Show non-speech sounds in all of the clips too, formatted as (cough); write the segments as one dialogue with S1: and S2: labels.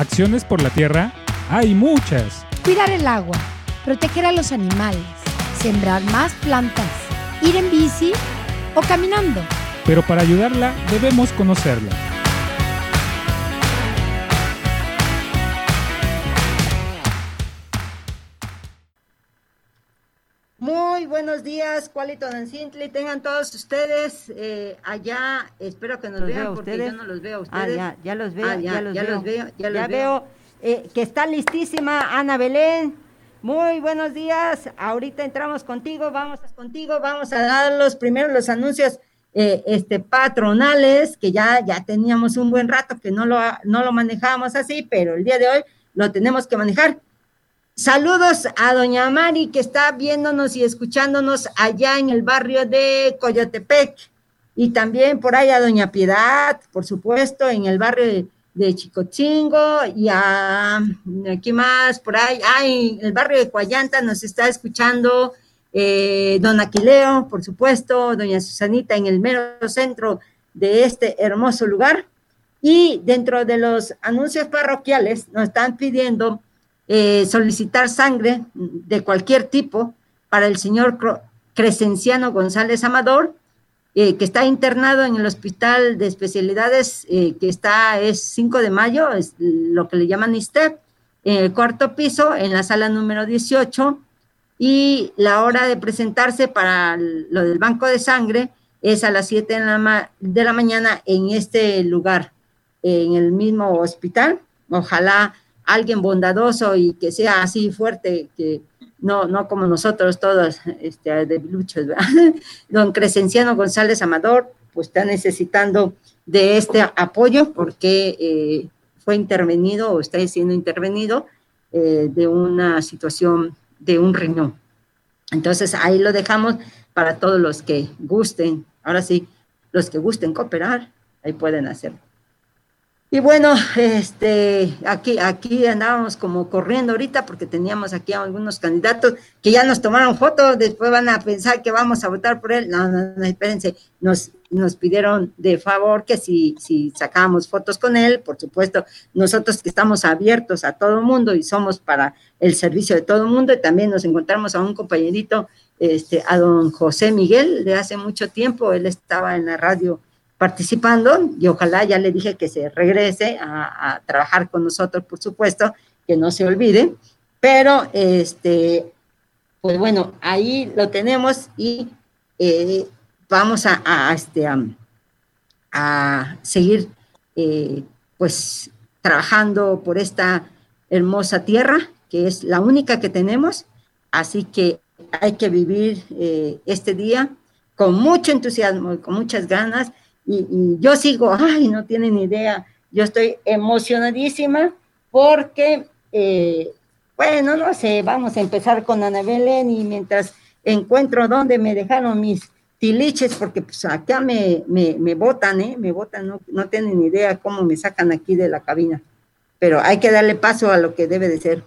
S1: Acciones por la tierra hay muchas.
S2: Cuidar el agua, proteger a los animales, sembrar más plantas, ir en bici o caminando.
S1: Pero para ayudarla debemos conocerla.
S3: Buenos días, Cualito Dancintli. Tengan todos ustedes eh, allá. Espero que nos vean porque yo no los veo a ustedes.
S4: Ah, ya, ya los veo,
S3: Ah,
S4: ya, los, veo.
S3: veo. Ya,
S4: Ya
S3: los
S4: veo eh, que está listísima Ana Belén. Muy buenos días. Ahorita entramos contigo. Vamos
S3: contigo. Vamos a dar los primeros los anuncios eh, este, patronales, que ya, ya teníamos un buen rato que no lo, no lo manejábamos así, pero el día de hoy lo tenemos que manejar. Saludos a doña Mari que está viéndonos y escuchándonos allá en el barrio de Coyotepec. Y también por ahí a doña Piedad, por supuesto, en el barrio de, Chicochingo y a aquí más por ahí, ah, en el barrio de Coayanta nos está escuchando eh, don Aquileo, por supuesto, doña Susanita en el mero centro de este hermoso lugar. Y dentro de los anuncios parroquiales nos están pidiendo eh, solicitar sangre de cualquier tipo para el señor Crescenciano González Amador, eh, que está internado en el Hospital de Especialidades, eh, que está, es 5 de mayo, es lo que le llaman ISTEP, en el cuarto piso, en la sala número 18, y la hora de presentarse para lo del banco de sangre es a las 7 de la, ma- de la mañana en este lugar, en el mismo hospital. Ojalá alguien bondadoso y que sea así fuerte, que no, no como nosotros todos, este, debiluchos, ¿verdad? (laughs) Don Crescenciano González Amador, pues está necesitando de este apoyo porque eh, fue intervenido o está siendo intervenido eh, de una situación de un riñón. Entonces ahí lo dejamos para todos los que gusten, ahora sí, los que gusten cooperar, ahí pueden hacerlo. Y bueno, este, aquí, aquí andábamos como corriendo ahorita porque teníamos aquí a algunos candidatos que ya nos tomaron fotos, después van a pensar que vamos a votar por él. No, no, no, espérense, nos, nos pidieron de favor que si, si sacábamos fotos con él, por supuesto, nosotros que estamos abiertos a todo mundo y somos para el servicio de todo mundo, y también nos encontramos a un compañerito, este, a don José Miguel, de hace mucho tiempo, él estaba en la radio participando y ojalá ya le dije que se regrese a, trabajar con nosotros, por supuesto, que no se olvide, pero este, pues bueno, ahí lo tenemos y eh, vamos a, a este, a, a seguir eh, pues trabajando por esta hermosa tierra, que es la única que tenemos, así que hay que vivir eh, este día con mucho entusiasmo y con muchas ganas y, y, yo sigo, ay, no tienen idea, yo estoy emocionadísima porque, eh, bueno, no sé, vamos a empezar con Ana Belén y mientras encuentro dónde me dejaron mis tiliches, porque pues acá me, me, me botan, ¿eh? Me botan, no, no tienen idea cómo me sacan aquí de la cabina, pero hay que darle paso a lo que debe de ser.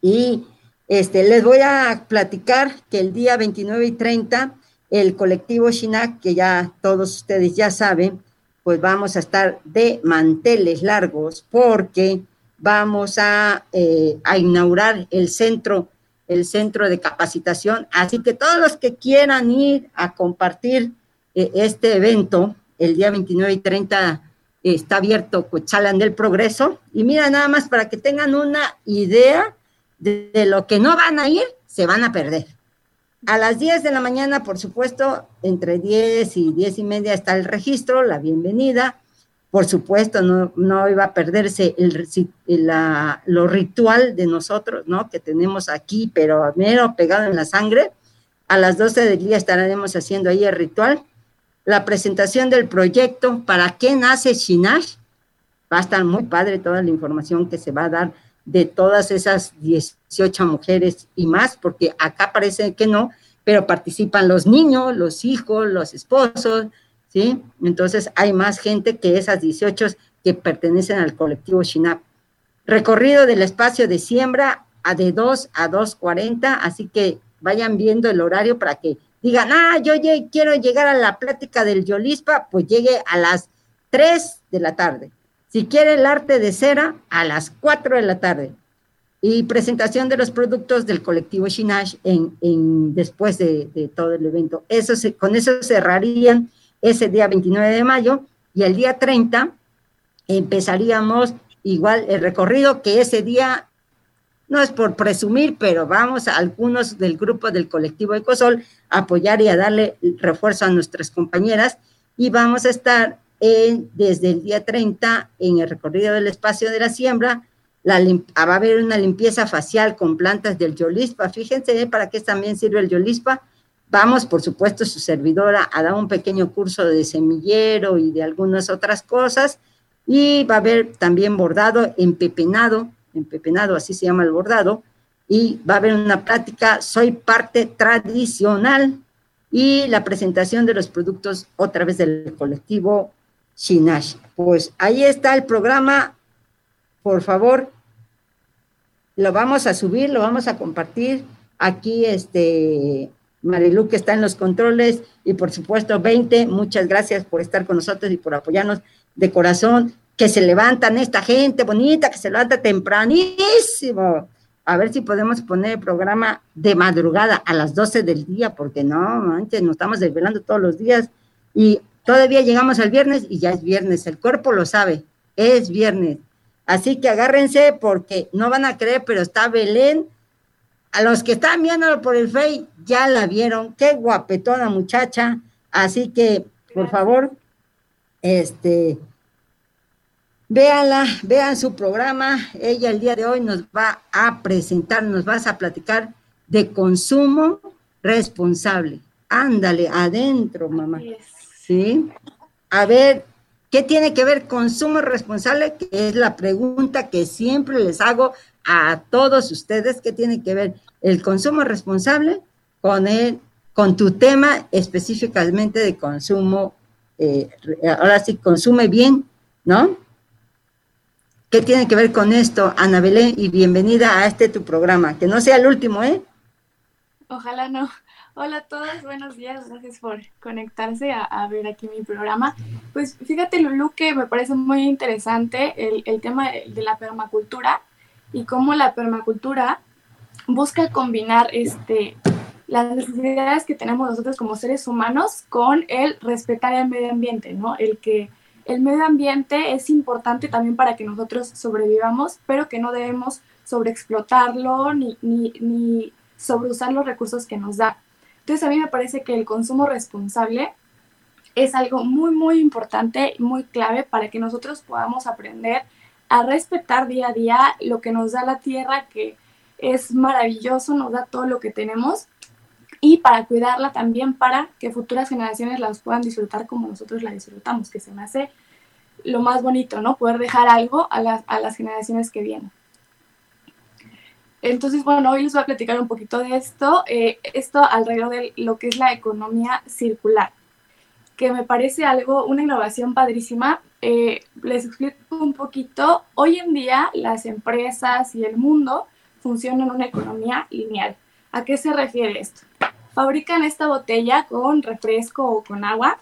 S3: Y este, les voy a platicar que el día 29 y 30 el colectivo Shinak, que ya todos ustedes ya saben, pues vamos a estar de manteles largos porque vamos a, eh, a inaugurar el centro, el centro de capacitación. Así que todos los que quieran ir a compartir eh, este evento, el día 29 y 30 eh, está abierto Cochalan del Progreso. Y mira, nada más para que tengan una idea de, de lo que no van a ir, se van a perder. A las 10 de la mañana, por supuesto, entre 10 y 10 y media está el registro, la bienvenida. Por supuesto, no, no iba a perderse el, la, lo ritual de nosotros, ¿no? Que tenemos aquí, pero mero pegado en la sangre. A las 12 del día estaremos haciendo ahí el ritual. La presentación del proyecto, ¿para qué nace Shinash? Va a estar muy padre toda la información que se va a dar de todas esas 18 mujeres y más, porque acá parece que no, pero participan los niños, los hijos, los esposos, ¿sí? Entonces hay más gente que esas 18 que pertenecen al colectivo Shinap. Recorrido del espacio de siembra a de 2 a 2.40, así que vayan viendo el horario para que digan, ah, yo quiero llegar a la plática del Yolispa, pues llegue a las 3 de la tarde. Si quiere el arte de cera, a las 4 de la tarde. Y presentación de los productos del colectivo Shinash en, después de, todo el evento. Eso con eso cerrarían ese día 29 de mayo y el día 30 empezaríamos igual el recorrido que ese día no es por presumir, pero vamos a algunos del grupo del colectivo Ecosol a apoyar y a darle refuerzo a nuestras compañeras y vamos a estar desde el día 30 en el recorrido del espacio de la siembra. La, va a haber una limpieza facial con plantas del Yolispa. Fíjense para qué también sirve el Yolispa. Vamos, por supuesto, su servidora a dar un pequeño curso de semillero y de algunas otras cosas. Y va a haber también bordado empepenado empepenado, así se llama el bordado, y va a haber una plática, soy parte tradicional, y la presentación de los productos otra vez del colectivo Shinash. Pues ahí está el programa, por favor, lo vamos a subir, lo vamos a compartir. Aquí, este, Marilu, que está en los controles, y por supuesto, 20, muchas gracias por estar con nosotros y por apoyarnos de corazón que se levantan esta gente bonita, que se levanta tempranísimo. A ver si podemos poner el programa de madrugada a las 12 del día, porque no, antes nos estamos desvelando todos los días y todavía llegamos al viernes y ya es viernes, el cuerpo lo sabe, es viernes. Así que agárrense porque no van a creer, pero está Belén. A los que están viéndolo por el Face ya la vieron, qué guapetona muchacha. Así que, por favor, este, Véanla, vean su programa. Ella el día de hoy nos va a presentar, nos vas a platicar de consumo responsable. Ándale, adentro, mamá. Sí. A ver, ¿qué tiene que ver consumo responsable? Que es la pregunta que siempre les hago a todos ustedes. ¿Qué tiene que ver el consumo responsable con el, con tu tema específicamente de consumo? Eh, ahora sí, consume bien, ¿no? ¿Qué tiene que ver con esto, Ana Belén? Y bienvenida a este tu programa. Que no sea el último, ¿eh?
S5: Ojalá no. Hola a todos, buenos días, gracias por conectarse a, ver aquí mi programa. Pues fíjate, Lulu, que me parece muy interesante el, tema de, la permacultura y cómo la permacultura busca combinar este, las necesidades que tenemos nosotros como seres humanos con el respetar el medio ambiente, ¿no? El que el medio ambiente es importante también para que nosotros sobrevivamos, pero que no debemos sobreexplotarlo ni, ni, ni sobreusar los recursos que nos da. Entonces a mí me parece que el consumo responsable es algo muy, muy importante, muy clave para que nosotros podamos aprender a respetar día a día lo que nos da la tierra, que es maravilloso, nos da todo lo que tenemos, y para cuidarla también para que futuras generaciones las puedan disfrutar como nosotros la disfrutamos, que se me hace lo más bonito, ¿no? Poder dejar algo a las, a las generaciones que vienen. Entonces, bueno, hoy les voy a platicar un poquito de esto, eh, esto alrededor de lo que es la economía circular, que me parece algo, una innovación padrísima. Eh, les explico un poquito, hoy en día las empresas y el mundo funcionan en una economía lineal. ¿A qué se refiere esto? Fabrican esta botella con refresco o con agua,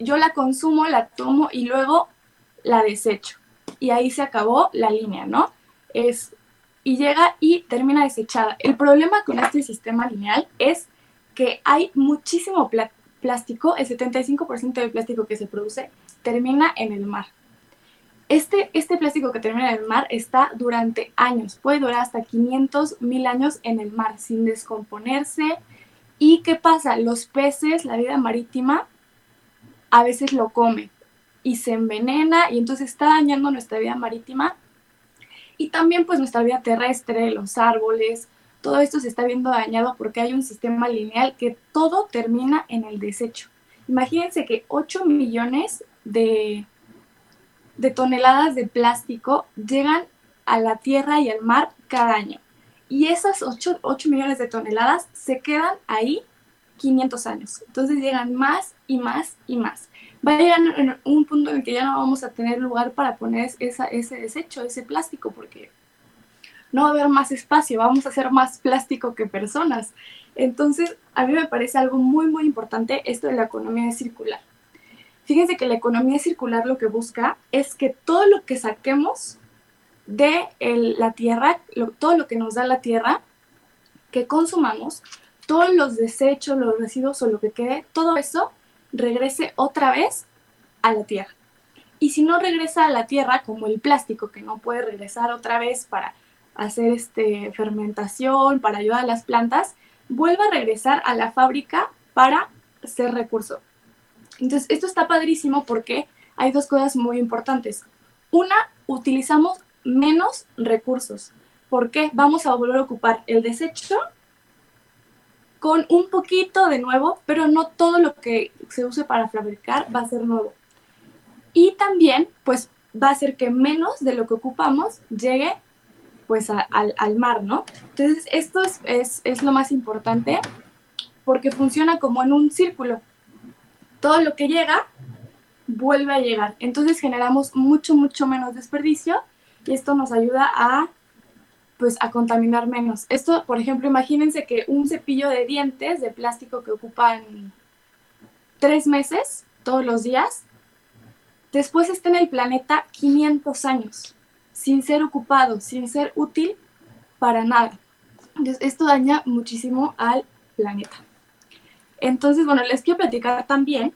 S5: yo la consumo, la tomo y luego la desecho. Y ahí se acabó la línea, ¿no? Es, y llega y termina desechada. El problema con este sistema lineal es que hay muchísimo plástico, el 75% del plástico que se produce termina en el mar. Este, este plástico que termina en el mar está durante años, puede durar hasta 500 mil años en el mar sin descomponerse. ¿Y qué pasa? Los peces, la vida marítima, a veces lo come y se envenena y entonces está dañando nuestra vida marítima y también pues nuestra vida terrestre, los árboles, todo esto se está viendo dañado porque hay un sistema lineal que todo termina en el desecho. Imagínense que 8 millones de, de toneladas de plástico llegan a la tierra y al mar cada año. Y esas 8, 8 millones de toneladas se quedan ahí 500 años. Entonces llegan más y más y más. Va a llegar en un punto en el que ya no vamos a tener lugar para poner esa, ese desecho, ese plástico, porque no va a haber más espacio, vamos a hacer más plástico que personas. Entonces, a mí me parece algo muy, muy importante esto de la economía circular. Fíjense que la economía circular lo que busca es que todo lo que saquemos de la tierra, todo lo que nos da la tierra, que consumamos, todos los desechos, los residuos o lo que quede, todo eso regrese otra vez a la tierra. Y si no regresa a la tierra, como el plástico, que no puede regresar otra vez para hacer este, fermentación, para ayudar a las plantas, vuelve a regresar a la fábrica para ser recurso. Entonces, esto está padrísimo porque hay dos cosas muy importantes. Una, utilizamos menos recursos. ¿Por qué? Vamos a volver a ocupar el desecho con un poquito de nuevo, pero no todo lo que se use para fabricar va a ser nuevo. Y también, pues, va a hacer que menos de lo que ocupamos llegue, pues, al, mar, ¿no? Entonces, esto es, es lo más importante porque funciona como en un círculo. Todo lo que llega vuelve a llegar. Entonces generamos mucho, mucho menos desperdicio y esto nos ayuda a pues a contaminar menos. Esto, por ejemplo, imagínense que un cepillo de dientes de plástico que ocupan tres meses todos los días, después está en el planeta 500 años, sin ser ocupado, sin ser útil para nada. Entonces, esto daña muchísimo al planeta. Entonces, bueno, les quiero platicar también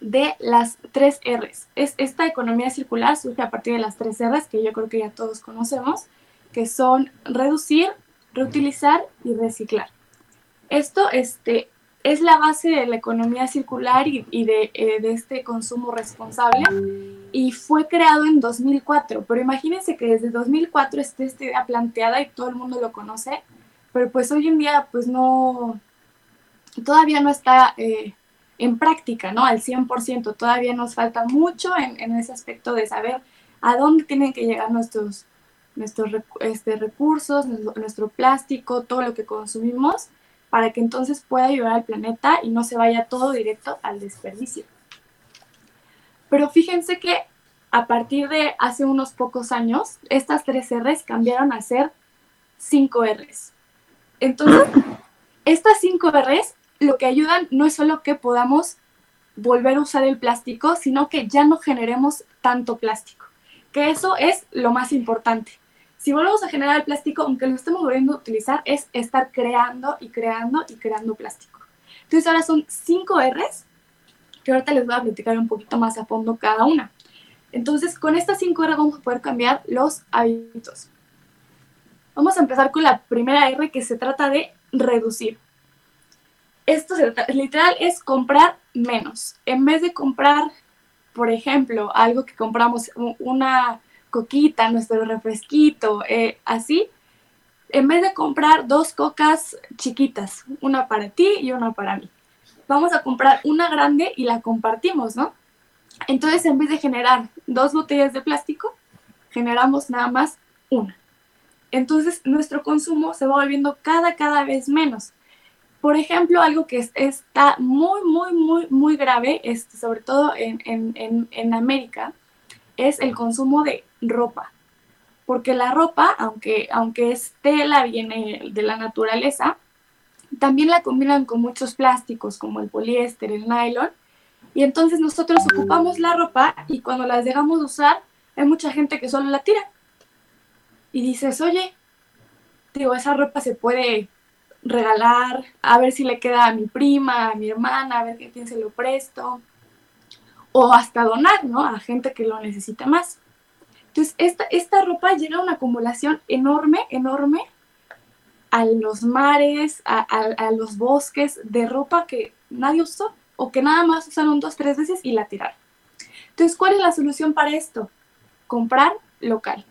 S5: de las tres R's. Es, esta economía circular surge a partir de las tres R's que yo creo que ya todos conocemos, que son reducir, reutilizar y reciclar. Esto este, es la base de la economía circular y, eh, de, este consumo responsable y fue creado en 2004, pero imagínense que desde 2004 esté esta idea planteada y todo el mundo lo conoce, pero pues hoy en día pues no, todavía no está eh, en práctica, ¿no? Al 100%, todavía nos falta mucho en, ese aspecto de saber a dónde tienen que llegar nuestros, nuestros este, recursos, nuestro, plástico, todo lo que consumimos, para que entonces pueda ayudar al planeta y no se vaya todo directo al desperdicio. Pero fíjense que a partir de hace unos pocos años, estas tres R's cambiaron a ser 5 R's. Entonces, (coughs) estas 5 R's lo que ayudan no es solo que podamos volver a usar el plástico, sino que ya no generemos tanto plástico, que eso es lo más importante. Si volvemos a generar el plástico, aunque lo estemos volviendo a utilizar, es estar creando y creando y creando plástico. Entonces ahora son cinco R's que ahorita les voy a platicar un poquito más a fondo cada una. Entonces con estas cinco R's vamos a poder cambiar los hábitos. Vamos a empezar con la primera R que se trata de reducir esto literal es comprar menos. En vez de comprar, por ejemplo, algo que compramos, una coquita, nuestro refresquito, eh, así, en vez de comprar dos cocas chiquitas, una para ti y una para mí, vamos a comprar una grande y la compartimos, ¿no? Entonces, en vez de generar dos botellas de plástico, generamos nada más una. Entonces, nuestro consumo se va volviendo cada, cada vez menos. Por ejemplo, algo que está muy, muy, muy, muy grave, este, sobre todo en, América, es el consumo de ropa. Porque la ropa, aunque, aunque es tela, viene de la naturaleza, también la combinan con muchos plásticos como el poliéster, el nylon. Y entonces nosotros ocupamos la ropa y cuando las dejamos de usar, hay mucha gente que solo la tira. Y dices, oye, digo, esa ropa se puede regalar, a ver si le queda a mi prima, a mi hermana, a ver a quién se lo presto, o hasta donar, ¿no? A gente que lo necesita más. Entonces, esta, esta ropa llega a una acumulación enorme, enorme a los mares, a, los bosques de ropa que nadie usó o que nada más usaron dos, tres veces y la tiraron. Entonces, ¿cuál es la solución para esto? Comprar local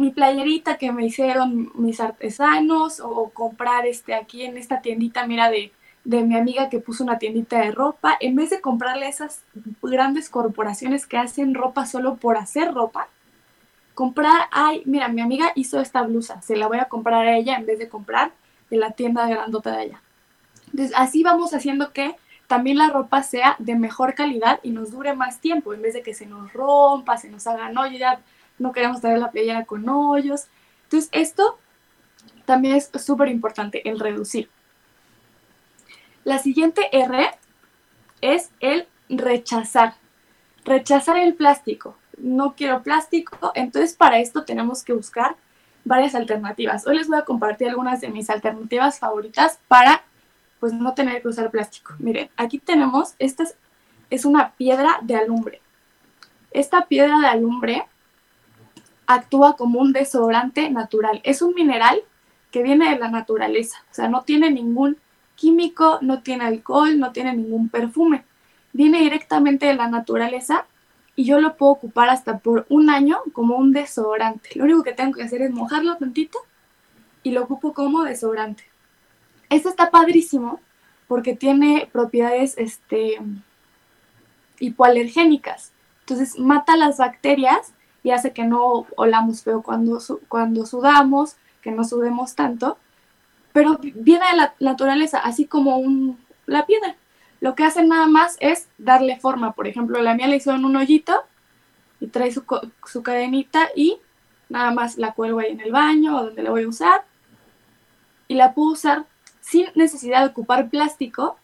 S5: mi playerita que me hicieron mis artesanos o, comprar este aquí en esta tiendita, mira, de, de mi amiga que puso una tiendita de ropa, en vez de comprarle esas grandes corporaciones que hacen ropa solo por hacer ropa, comprar, ay, mira, mi amiga hizo esta blusa, se la voy a comprar a ella en vez de comprar de la tienda grandota de allá. Entonces, así vamos haciendo que también la ropa sea de mejor calidad y nos dure más tiempo, en vez de que se nos rompa, se nos haga no, ya no queremos tener la playera con hoyos. Entonces, esto también es súper importante, el reducir. La siguiente R es el rechazar, rechazar el plástico. No quiero plástico, entonces para esto tenemos que buscar varias alternativas. Hoy les voy a compartir algunas de mis alternativas favoritas para pues no tener que usar plástico. Miren, aquí tenemos, esta es, una piedra de alumbre. Esta piedra de alumbre actúa como un desodorante natural. Es un mineral que viene de la naturaleza, o sea, no tiene ningún químico, no tiene alcohol, no tiene ningún perfume. Viene directamente de la naturaleza y yo lo puedo ocupar hasta por un año como un desodorante. Lo único que tengo que hacer es mojarlo tantito y lo ocupo como desodorante. Este está padrísimo porque tiene propiedades este, hipoalergénicas. Entonces mata las bacterias y hace que no olamos feo cuando, cuando sudamos, que no sudemos tanto. Pero viene de la naturaleza, así como un, la piedra. Lo que hacen nada más es darle forma. Por ejemplo, la mía le hicieron un hoyito y trae su, su cadenita y nada más la cuelgo ahí en el baño o donde la voy a usar. Y la puedo usar sin necesidad de ocupar plástico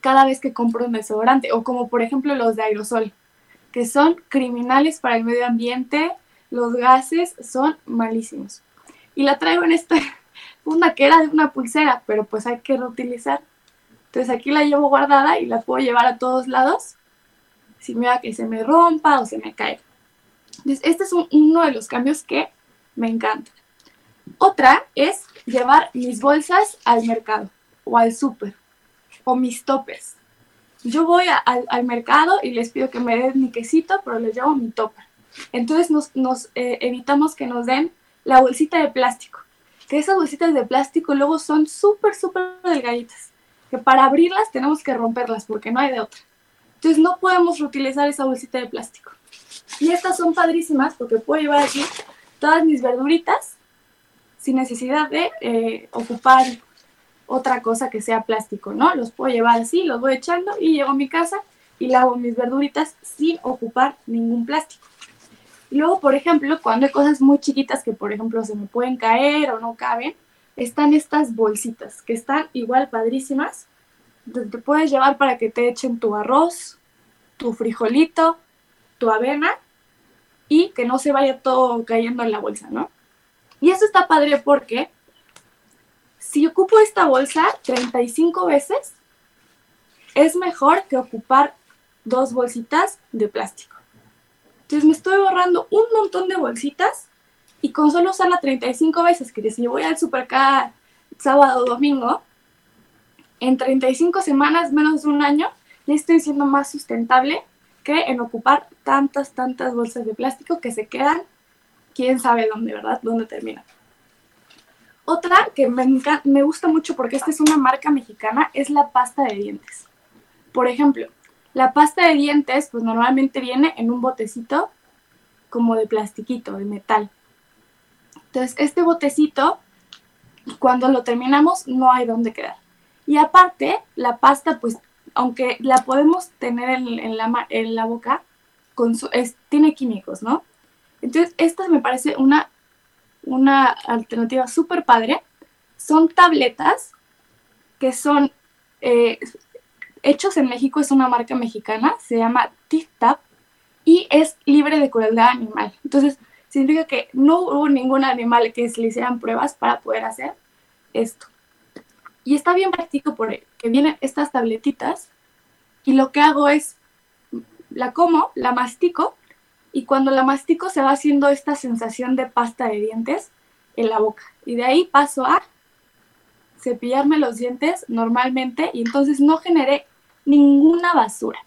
S5: cada vez que compro un desodorante, o como por ejemplo los de aerosol, que son criminales para el medio ambiente, los gases son malísimos. Y la traigo en esta funda que era de una pulsera, pero pues hay que reutilizar. Entonces aquí la llevo guardada y la puedo llevar a todos lados si me va que se me rompa o se me cae. Entonces este es uno de los cambios que me encanta. Otra es llevar mis bolsas al mercado o al súper o mis toppers. Yo voy al mercado y les pido que me den mi quesito, pero les llevo mi topper. Entonces nos, eh, evitamos que nos den la bolsita de plástico. Que esas bolsitas de plástico luego son súper, súper delgaditas. Que para abrirlas tenemos que romperlas porque no hay de otra. Entonces no podemos reutilizar esa bolsita de plástico. Y estas son padrísimas porque puedo llevar aquí todas mis verduritas sin necesidad de eh, ocupar otra cosa que sea plástico, ¿no? Los puedo llevar así, los voy echando y llego a mi casa y lavo mis verduritas sin ocupar ningún plástico. Luego, por ejemplo, cuando hay cosas muy chiquitas que, por ejemplo, se me pueden caer o no caben, están estas bolsitas que están igual padrísimas. Te puedes llevar para que te echen tu arroz, tu frijolito, tu avena y que no se vaya todo cayendo en la bolsa, ¿no? Y eso está padre porque si ocupo esta bolsa 35 veces, es mejor que ocupar dos bolsitas de plástico. Entonces me estoy ahorrando un montón de bolsitas y con solo usarla 35 veces, que si voy al super cada sábado o domingo, en 35 semanas, menos de un año, ya estoy siendo más sustentable que en ocupar tantas, tantas bolsas de plástico que se quedan quién sabe dónde, ¿verdad? ¿Dónde termina? Otra que me, me gusta mucho porque esta es una marca mexicana es la pasta de dientes. Por ejemplo, la pasta de dientes pues normalmente viene en un botecito como de plastiquito, de metal. Entonces, este botecito, cuando lo terminamos, no hay dónde quedar. Y aparte, la pasta, pues, aunque la podemos tener en, la, en la, boca, con tiene químicos, ¿no? Entonces, esta me parece una, una alternativa súper padre. Son tabletas que son eh, hechos en México, es una marca mexicana, se llama TikTok y es libre de crueldad animal. Entonces, significa que no hubo ningún animal que se le hicieran pruebas para poder hacer esto. Y está bien práctico porque vienen estas tabletitas y lo que hago es, la como, la mastico y cuando la mastico se va haciendo esta sensación de pasta de dientes en la boca. Y de ahí paso a cepillarme los dientes normalmente y entonces no generé ninguna basura.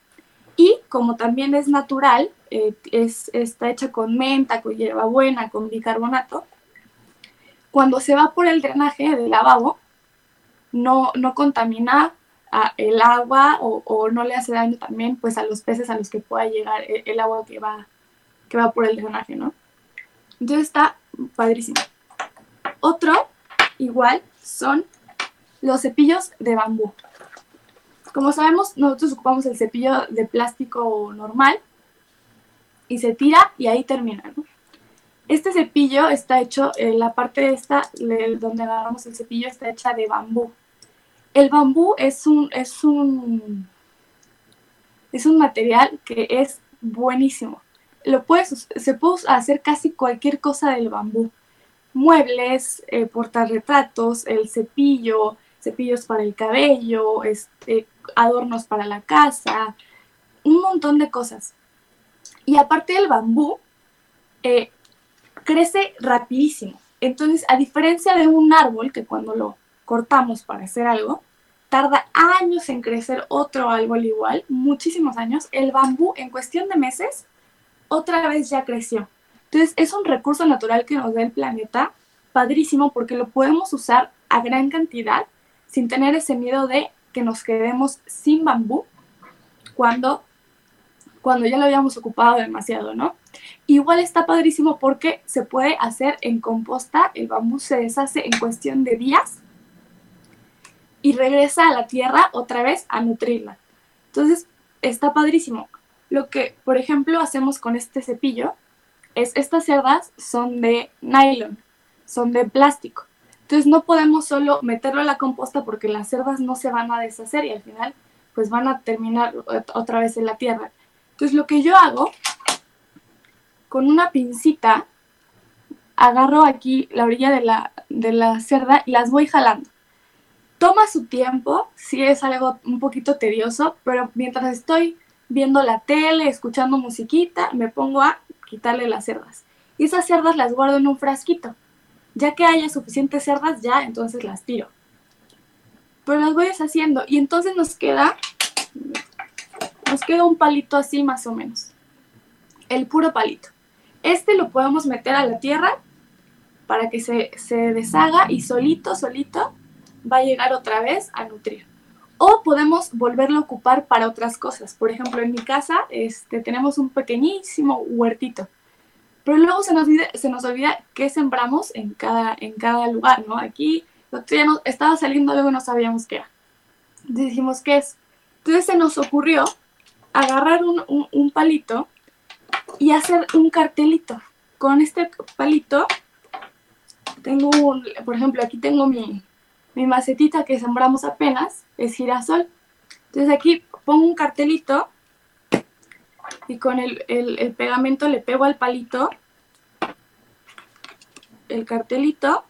S5: Y como también es natural, eh, es, está hecha con menta, con hierbabuena, con bicarbonato, cuando se va por el drenaje del lavabo, no, no contamina el agua o, no le hace daño también pues a los peces a los que pueda llegar el, el agua que va que va por el drenaje, ¿no? Entonces está padrísimo. Otro, igual, son los cepillos de bambú. Como sabemos, nosotros ocupamos el cepillo de plástico normal y se tira y ahí termina, ¿no? Este cepillo está hecho, en la parte esta, donde agarramos el cepillo, está hecha de bambú. El bambú es un, es un, Es un material que es buenísimo. Lo puedes, se puede hacer casi cualquier cosa del bambú. Muebles, eh, portarretratos, el cepillo, cepillos para el cabello, este, adornos para la casa, un montón de cosas. Y aparte del bambú, eh, crece rapidísimo. Entonces, a diferencia de un árbol que cuando lo cortamos para hacer algo, tarda años en crecer otro árbol igual, muchísimos años, el bambú en cuestión de meses otra vez ya creció. Entonces, es un recurso natural que nos da el planeta, padrísimo, porque lo podemos usar a gran cantidad sin tener ese miedo de que nos quedemos sin bambú cuando, cuando ya lo habíamos ocupado demasiado, ¿no? Igual está padrísimo porque se puede hacer en composta, el bambú se deshace en cuestión de días y regresa a la tierra otra vez a nutrirla. Entonces, está padrísimo. Lo que, por ejemplo, hacemos con este cepillo es, estas cerdas son de nylon, son de plástico. Entonces no podemos solo meterlo a la composta porque las cerdas no se van a deshacer y al final pues van a terminar otra vez en la tierra. Entonces lo que yo hago, con una pincita, agarro aquí la orilla de la, de la cerda y las voy jalando. Toma su tiempo, si es algo un poquito tedioso, pero mientras estoy viendo la tele, escuchando musiquita, me pongo a quitarle las cerdas. Y esas cerdas las guardo en un frasquito. Ya que haya suficientes cerdas, ya entonces las tiro. Pero las voy deshaciendo y entonces nos queda, nos queda un palito así más o menos. El puro palito. Este lo podemos meter a la tierra para que se, se deshaga y solito, solito va a llegar otra vez a nutrir. O podemos volverlo a ocupar para otras cosas. Por ejemplo, en mi casa este, tenemos un pequeñísimo huertito pero luego se nos, olvida, nos qué sembramos en cada, en cada lugar, ¿no? Aquí ya no, estaba saliendo algo y no sabíamos qué era. Dijimos, ¿qué es? Entonces se nos ocurrió agarrar un, un, palito y hacer un cartelito. Con este palito tengo, un, por ejemplo, aquí tengo mi, mi macetita que sembramos apenas, es girasol. Entonces aquí pongo un cartelito y con el, pegamento le pego al palito el cartelito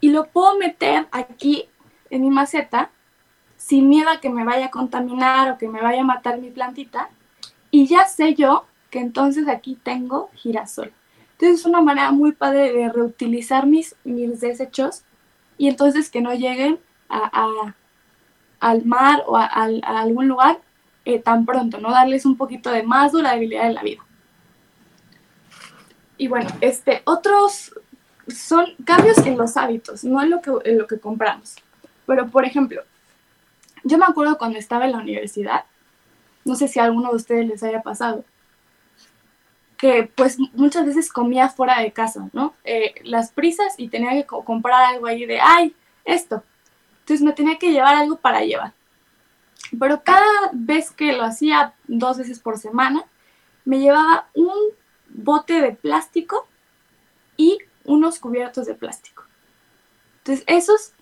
S5: y lo puedo meter aquí en mi maceta sin miedo a que me vaya a contaminar o que me vaya a matar mi plantita. Y ya sé yo que entonces aquí tengo girasol. Entonces es una manera muy padre de reutilizar mis, mis desechos y entonces que no lleguen a, al mar o a, algún lugar eh, tan pronto, ¿no? Darles un poquito de más durabilidad en la vida. Y bueno, este, otros son cambios en los hábitos, no en lo que, en lo que compramos. Pero, por ejemplo, yo me acuerdo cuando estaba en la universidad, no sé si a alguno de ustedes les haya pasado, que pues muchas veces comía fuera de casa, ¿no? Eh, las prisas y tenía que comprar algo ahí de, ay, esto. Entonces me tenía que llevar algo para llevar. Pero cada vez que lo hacía dos veces por semana, me llevaba un bote de plástico y unos cubiertos de plástico. Entonces, esos,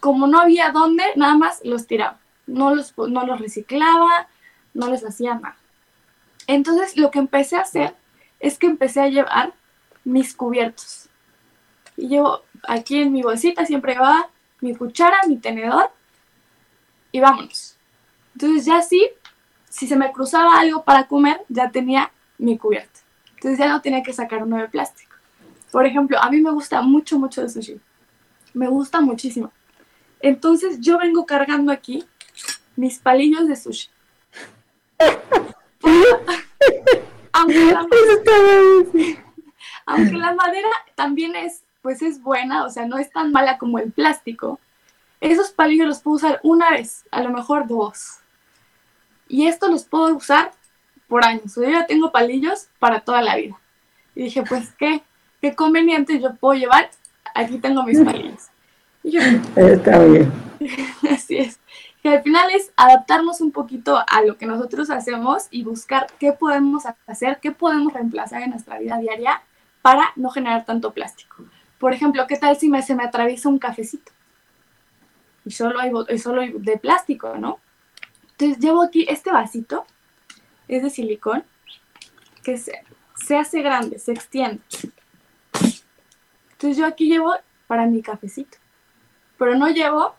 S5: como no había dónde, nada más los tiraba. No los, no los reciclaba, no les hacía nada. Entonces, lo que empecé a hacer es que empecé a llevar mis cubiertos. Y llevo aquí en mi bolsita, siempre llevaba mi cuchara, mi tenedor y vámonos. Entonces ya sí, si se me cruzaba algo para comer, ya tenía mi cubierto. Entonces ya no tenía que sacar uno de plástico. Por ejemplo, a mí me gusta mucho, mucho el sushi. Me gusta muchísimo. Entonces yo vengo cargando aquí mis palillos de sushi. aunque, la, (laughs) aunque la madera también es, pues es buena, o sea, no es tan mala como el plástico, esos palillos los puedo usar una vez, a lo mejor dos. Y esto los puedo usar por años. Yo ya tengo palillos para toda la vida. Y dije, pues qué, qué conveniente, yo puedo llevar, aquí tengo mis palillos.
S3: Está bien. (laughs)
S5: Así es. Que al final es adaptarnos un poquito a lo que nosotros hacemos y buscar qué podemos hacer, qué podemos reemplazar en nuestra vida diaria para no generar tanto plástico. Por ejemplo, ¿qué tal si me, se me atraviesa un cafecito? Y solo hay, solo de plástico, ¿no? Entonces llevo aquí este vasito, es de silicón, que se, se hace grande, se extiende. Entonces yo aquí llevo para mi cafecito, pero no llevo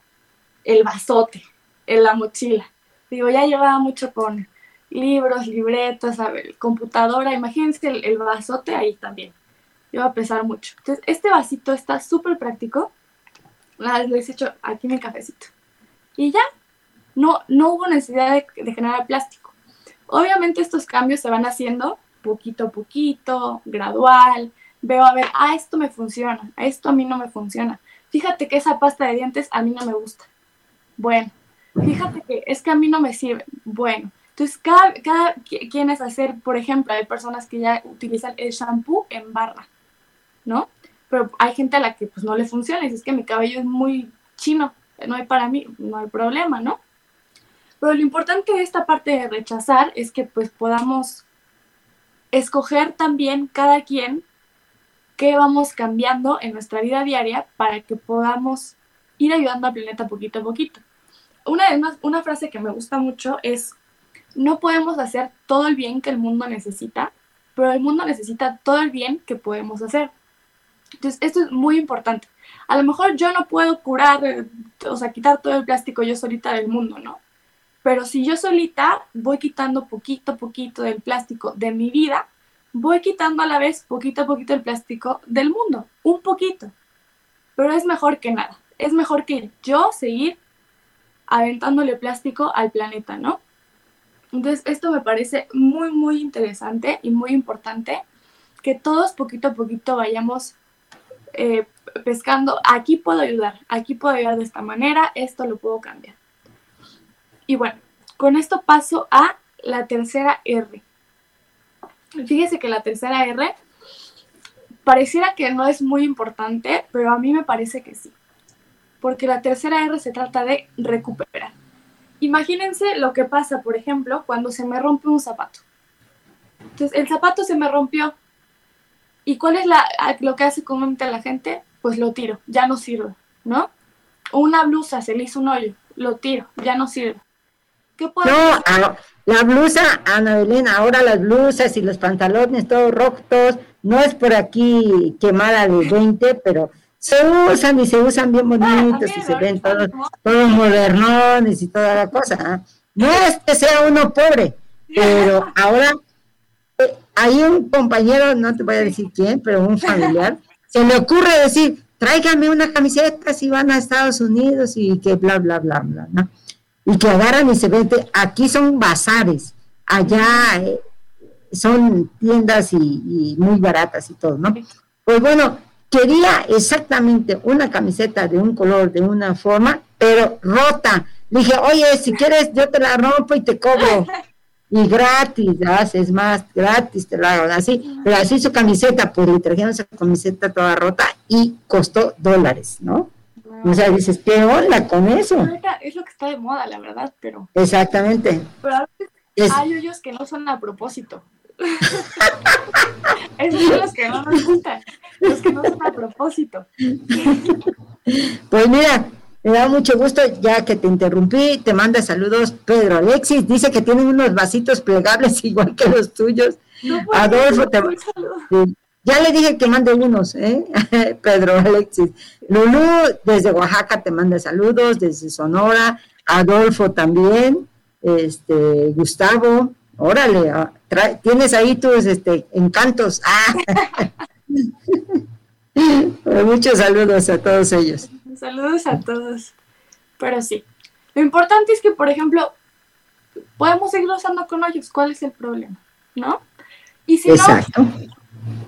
S5: el vasote en la mochila. Digo, ya llevaba mucho con libros, libretas, a computadora, imagínense el, el vasote ahí también. Iba a pesar mucho. Entonces, este vasito está súper práctico. Les he hecho aquí mi cafecito. Y ya, no, no hubo necesidad de, generar plástico. Obviamente estos cambios se van haciendo poquito a poquito, gradual. Veo a ver, ah, esto me funciona, esto a mí no me funciona. Fíjate que esa pasta de dientes a mí no me gusta. Bueno, fíjate que es que a mí no me sirve. Bueno, entonces cada, cada quien es hacer, por ejemplo, hay personas que ya utilizan el shampoo en barra, ¿no? Pero hay gente a la que pues no le funciona y es que mi cabello es muy chino, no hay para mí, no hay problema, ¿no? Pero lo importante de esta parte de rechazar es que pues podamos escoger también cada quien qué vamos cambiando en nuestra vida diaria para que podamos ir ayudando al planeta poquito a poquito. Una, una frase que me gusta mucho es, no podemos hacer todo el bien que el mundo necesita, pero el mundo necesita todo el bien que podemos hacer. Entonces, esto es muy importante. A lo mejor yo no puedo curar, eh, o sea, quitar todo el plástico yo solita del mundo, ¿no? Pero si yo solita voy quitando poquito a poquito del plástico de mi vida, voy quitando a la vez poquito a poquito el plástico del mundo, un poquito. Pero es mejor que nada. Es mejor que yo seguir aventándole plástico al planeta, ¿no? Entonces, esto me parece muy, muy interesante y muy importante que todos poquito a poquito vayamos eh, pescando. Aquí puedo ayudar, aquí puedo ayudar de esta manera, esto lo puedo cambiar. Y bueno, con esto paso a la tercera R. Fíjese que la tercera R pareciera que no es muy importante, pero a mí me parece que sí. Porque la tercera R se trata de recuperar. Imagínense lo que pasa, por ejemplo, cuando se me rompe un zapato. Entonces, el zapato se me rompió. ¿Y cuál es la, lo que hace comúnmente la gente? Pues lo tiro, ya no sirve, ¿no? Una blusa, se le hizo un hoyo, lo tiro, ya no sirve.
S3: ¿Qué puedo no, la blusa, Ana Belén, ahora las blusas y los pantalones todos rotos, no es por aquí quemada de 20, pero se usan y se usan bien bonitos y se ven todos, todos modernones y toda la cosa. ¿ah? No es que sea uno pobre, (laughs) pero ahora hay un compañero, no te voy a decir quién, pero un familiar, (laughs) se le ocurre decir, tráigame una camiseta si van a Estados Unidos y que bla, bla, bla, bla, ¿no? y que agarran y se venden. Aquí son bazares, allá eh, son tiendas y, muy baratas y todo, ¿no? Pues bueno, quería exactamente una camiseta de un color, de una forma, pero rota. Le dije, oye, si quieres, yo te la rompo y te cobro. (laughs) Y gratis, es más, gratis te la hago, así. Pero así su camiseta, pues le trajeron esa camiseta toda rota y costó dólares, ¿no? O sea, dices, ¿qué onda con eso?
S5: Es lo que está de moda, la verdad, pero...
S3: Exactamente.
S5: Pero a veces hay hoyos que no son a propósito. (laughs) Esos son los que no nos gustan, los que no son a propósito.
S3: Pues mira, me da mucho gusto, ya que te interrumpí, te manda saludos Pedro Alexis, dice que tienen unos vasitos plegables (laughs) igual que los tuyos. Adolfo, te, ya le dije que mande unos, ¿eh? (laughs) Pedro Alexis. Lulú, desde Oaxaca te manda saludos, desde Sonora. Adolfo también. Este, Gustavo, órale, ah, tienes ahí tus este, encantos. Ah. (laughs) Muchos saludos a todos ellos.
S5: Saludos a todos. Pero sí. Lo importante es que, por ejemplo, podemos seguir usando con hoyos. ¿Cuál es el problema? ¿No? Y si Exacto. no,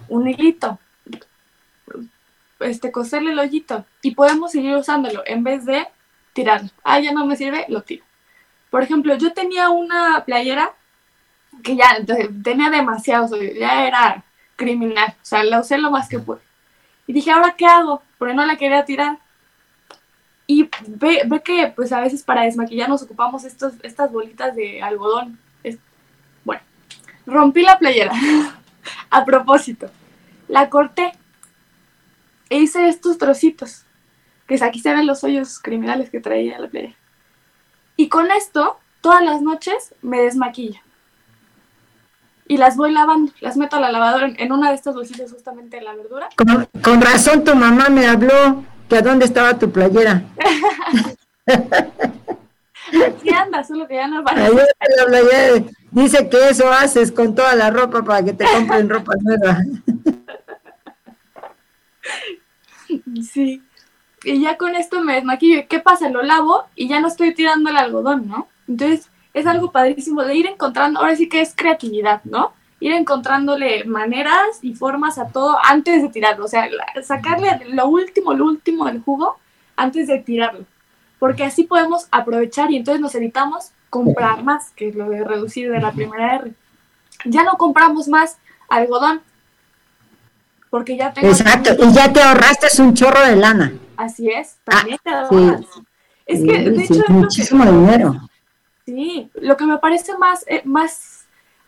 S5: un hilito, este, coserle el hoyito y podemos seguir usándolo en vez de tirarlo. Ah, ya no me sirve, lo tiro. Por ejemplo, yo tenía una playera que ya tenía demasiado, ya era criminal, o sea, la usé lo más que pude. Y dije, ¿ahora qué hago? Porque no la quería tirar. Y ve, ve que pues a veces para desmaquillar nos ocupamos estos, estas bolitas de algodón. bueno, rompí la playera. (laughs) a propósito, la corté e hice estos trocitos, que aquí se ven los hoyos criminales que traía la playa. Y con esto todas las noches me desmaquillo. Y las voy lavando, las meto a la lavadora en, una de estas bolsitas justamente de la verdura.
S3: Con, razón tu mamá me habló que a dónde estaba tu playera.
S5: Aquí anda, solo que ya no aparece.
S3: dice que eso haces con toda la ropa para que te compren ropa nueva.
S5: Sí. Y ya con esto me desmaquillo. ¿Qué pasa? Lo lavo y ya no estoy tirando el algodón, ¿no? Entonces, es algo padrísimo de ir encontrando, ahora sí que es creatividad, ¿no? Ir encontrándole maneras y formas a todo antes de tirarlo, o sea, sacarle lo último, lo último del jugo antes de tirarlo, porque así podemos aprovechar y entonces nos evitamos comprar más, que es lo de reducir de la primera R. Ya no compramos más algodón, porque ya tengo...
S3: Exacto, y ya te ahorraste un chorro de lana.
S5: Así es, también te ah, ahorras. Es que, de hecho,
S3: muchísimo dinero.
S5: Sí, lo que me parece más, eh, más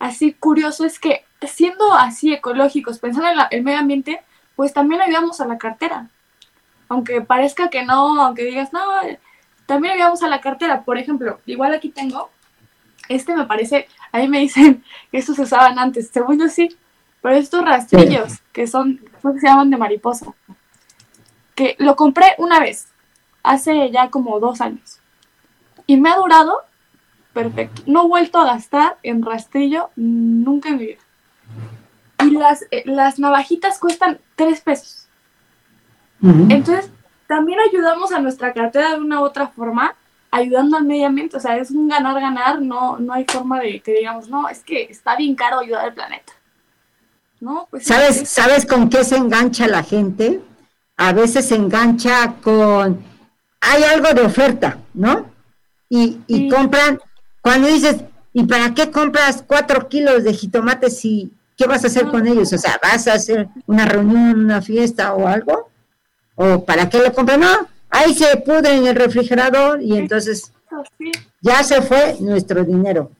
S5: así curioso es que siendo así ecológicos, pensando en el medio ambiente, pues también ayudamos a la cartera. Aunque parezca que no, aunque digas, no, también ayudamos a la cartera. Por ejemplo, igual aquí tengo, este me parece, ahí me dicen (laughs) que estos se usaban antes, según yo sí, pero estos rastrillos que son, ¿cómo se llaman de mariposa? Que lo compré una vez, hace ya como dos años. Y me ha durado perfecto. No he vuelto a gastar en rastrillo nunca en mi vida. Y las, eh, las navajitas cuestan tres pesos. Entonces, también ayudamos a nuestra cartera de una u otra forma, ayudando al medio ambiente. O sea, es un ganar-ganar, no, no hay forma de que digamos, no, es que está bien caro ayudar al planeta. ¿No? Pues,
S3: ¿Sabes, ¿Sabes con qué se engancha la gente? A veces se engancha con, hay algo de oferta, ¿no? Y, y compran cuando dices, ¿y para qué compras cuatro kilos de jitomates y qué vas a hacer con ellos? O sea, ¿vas a hacer una reunión, una fiesta o algo? ¿O para qué lo compras? No, ahí se pude en el refrigerador y entonces ya se fue nuestro dinero.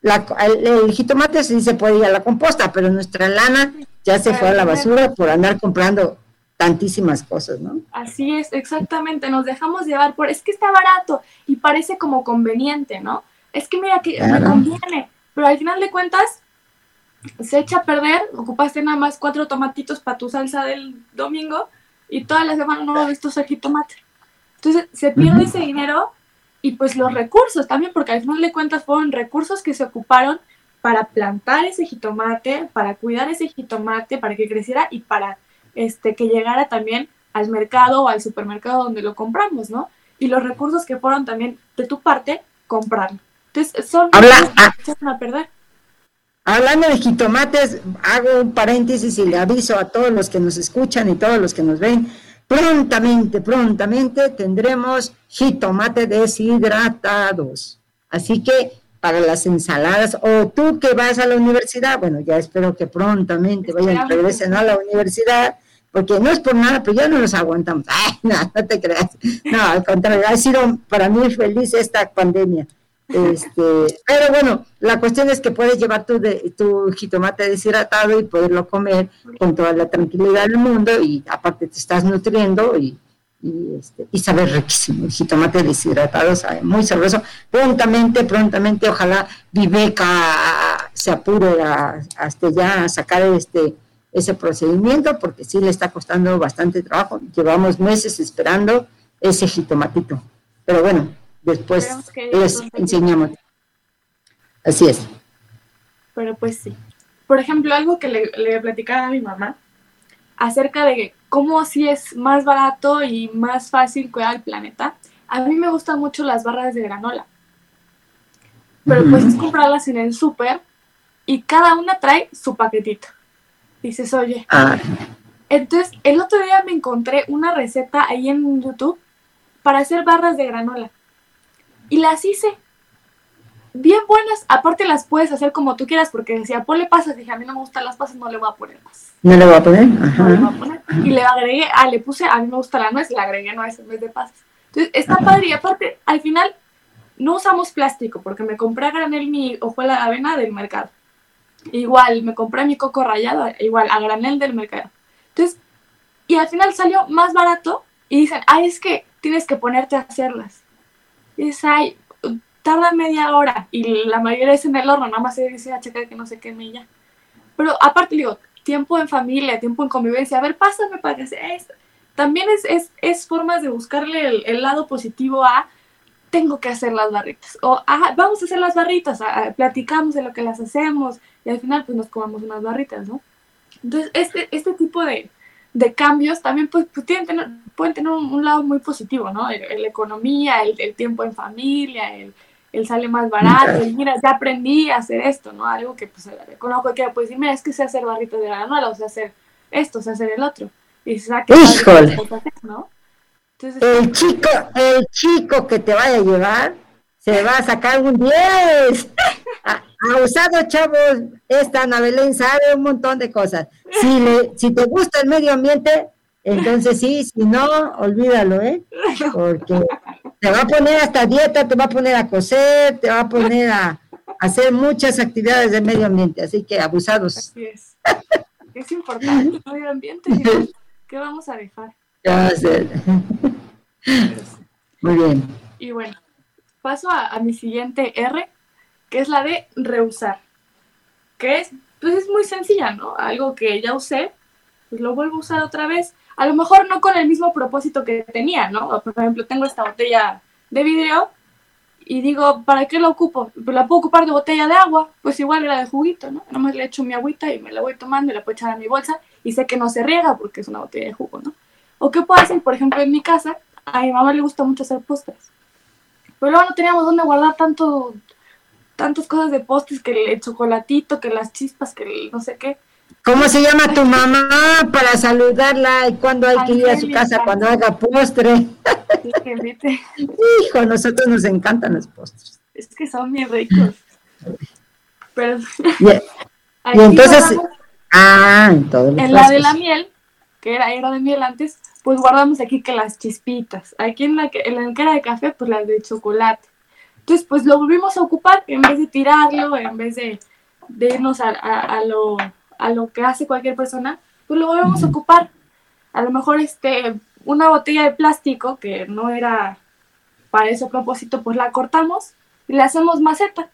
S3: La, el, jitomate sí se puede ir a la composta, pero nuestra lana ya se fue a la basura por andar comprando tantísimas cosas, ¿no?
S5: Así es, exactamente, nos dejamos llevar por, es que está barato y parece como conveniente, ¿no? Es que mira que me conviene, pero al final de cuentas se echa a perder, ocupaste nada más cuatro tomatitos para tu salsa del domingo y toda la semana no has visto aquí tomate. Entonces se pierde ese dinero y pues los recursos también, porque al final de cuentas fueron recursos que se ocuparon para plantar ese jitomate, para cuidar ese jitomate, para que creciera y para este que llegara también al mercado o al supermercado donde lo compramos, ¿no? Y los recursos que fueron también de tu parte, comprarlo. Entonces, son Habla, a perder.
S3: Hablando de jitomates, hago un paréntesis y le aviso a todos los que nos escuchan y todos los que nos ven, prontamente, prontamente tendremos jitomate deshidratados. Así que para las ensaladas, o tú que vas a la universidad, bueno, ya espero que prontamente vayan, regresen a la universidad, porque no es por nada, pero ya no los aguantamos. (laughs) Ay, no, no te creas. No, al contrario, ha sido para mí feliz esta pandemia. Este, pero bueno, la cuestión es que puedes llevar tu, de, tu jitomate deshidratado y poderlo comer con toda la tranquilidad del mundo y aparte te estás nutriendo y, y, este, y sabe riquísimo. El jitomate deshidratado sabe muy sabroso. Prontamente, prontamente, ojalá Viveca se apure hasta ya a sacar este ese procedimiento porque sí le está costando bastante trabajo. Llevamos meses esperando ese jitomatito. Pero bueno, Después les enseñamos. Así es.
S5: Pero pues sí. Por ejemplo, algo que le, le platicaba a mi mamá acerca de cómo así es más barato y más fácil cuidar el planeta. A mí me gustan mucho las barras de granola. Pero pues es comprarlas en el súper y cada una trae su paquetito. Dices, oye. Ah. Entonces, el otro día me encontré una receta ahí en YouTube para hacer barras de granola y las hice. Bien buenas, aparte las puedes hacer como tú quieras, porque decía, ponle pasas, dije, a mí no me gustan las pasas, no le voy a poner pasas.
S3: ¿No le voy a poner? No le voy a
S5: poner. Y le agregué, ah, le puse, a mí me gusta la nuez, le agregué nuez en vez de pasas. Entonces, está padre, y aparte, al final, no usamos plástico, porque me compré a granel mi hojuela de avena del mercado. Igual, me compré mi coco rallado, igual, a granel del mercado. Entonces, y al final salió más barato, y dicen, ay, es que tienes que ponerte a hacerlas. Y dices, tarda media hora y la mayoría es en el horno, nada más se dice a checar que no se queme ya. Pero aparte, digo, tiempo en familia, tiempo en convivencia, a ver, pásame para que sea. También es, es, es formas de buscarle el, lado positivo a tengo que hacer las barritas. O ah, vamos a hacer las barritas, platicamos de lo que las hacemos y al final pues nos comamos unas barritas, ¿no? Entonces, este, este tipo de, de cambios también pues, pues tienen tener, pueden tener un, un, lado muy positivo, ¿no? La economía, el, el, tiempo en familia, el, el sale más barato, y mira, ya aprendí a hacer esto, ¿no? Algo que pues conozco que puede decir, mira, es que sé hacer barritas de granola, o sé hacer esto, sé hacer el otro. Y se
S3: Híjole. ¿no? Entonces, el chico, el chico que te vaya a llevar se va a sacar un 10. Abusado, chavos, esta Ana Belén sabe un montón de cosas. Si, le, si te gusta el medio ambiente, entonces sí, si no, olvídalo, ¿eh? Porque te va a poner hasta dieta, te va a poner a coser, te va a poner a, hacer muchas actividades de medio ambiente, así que abusados.
S5: Así es. Es importante el medio ambiente. ¿Qué vamos a dejar? (laughs)
S3: Muy bien.
S5: Y bueno, paso a, mi siguiente R, que es la de reusar. Que es, pues es muy sencilla, ¿no? Algo que ya usé, pues lo vuelvo a usar otra vez. A lo mejor no con el mismo propósito que tenía, ¿no? Por ejemplo, tengo esta botella de vidrio y digo, ¿para qué la ocupo? Pues la puedo ocupar de botella de agua, pues igual era de juguito, ¿no? Nomás le echo mi agüita y me la voy tomando y la puedo echar a mi bolsa y sé que no se riega porque es una botella de jugo, ¿no? O qué puedo hacer, por ejemplo, en mi casa, a mi mamá le gusta mucho hacer postres. Pero luego no teníamos dónde guardar tanto, tantas cosas de postres, que el chocolatito, que las chispas, que el no sé qué.
S3: ¿Cómo se llama tu mamá para saludarla y cuándo hay que ir a su casa cuando haga postre? Hijo, nosotros nos encantan los postres.
S5: Es que son muy ricos. Pero
S3: y, (laughs) entonces, ah, en,
S5: en la de la miel, que era, era de miel antes, pues guardamos aquí que las chispitas. Aquí en la, en la que era de café, pues las de chocolate. Entonces, pues lo volvimos a ocupar en vez de tirarlo, en vez de, de irnos a, a, a lo a lo que hace cualquier persona, pues lo volvemos a ocupar. A lo mejor este, una botella de plástico que no era para ese propósito, pues la cortamos y le hacemos maceta.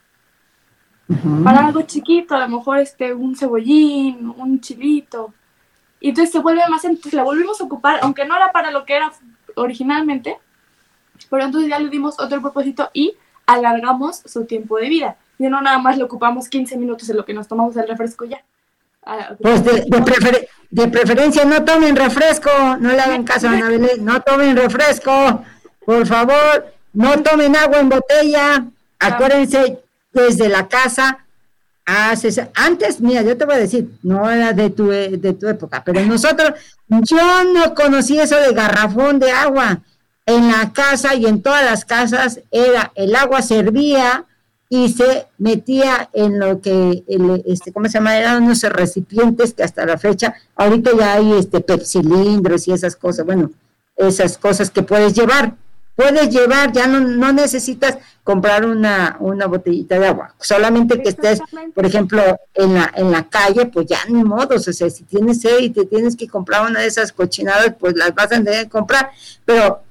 S5: Para algo chiquito, a lo mejor este, un cebollín, un chilito. Y entonces se vuelve maceta, entonces la volvimos a ocupar, aunque no era para lo que era originalmente, pero entonces ya le dimos otro propósito y alargamos su tiempo de vida. Y no nada más le ocupamos 15 minutos en lo que nos tomamos el refresco ya.
S3: Pues de, de, prefer de, preferencia no tomen refresco, no le hagan caso a Ana (laughs) Belén, no tomen refresco, por favor, no tomen agua en botella, acuérdense desde la casa, haces, antes, mira, yo te voy a decir, no era de tu, de tu época, pero nosotros, yo no conocí eso de garrafón de agua, en la casa y en todas las casas era, el agua servía, y se metía en lo que, el, este, ¿cómo se llama? Eran unos recipientes que hasta la fecha, ahorita ya hay este, cilindros y esas cosas, bueno, esas cosas que puedes llevar. Puedes llevar, ya no, no necesitas comprar una, una botellita de agua, solamente que estés, por ejemplo, en la, en la calle, pues ya ni modos, o sea, si tienes sed y te tienes que comprar una de esas cochinadas, pues las vas a tener que comprar, pero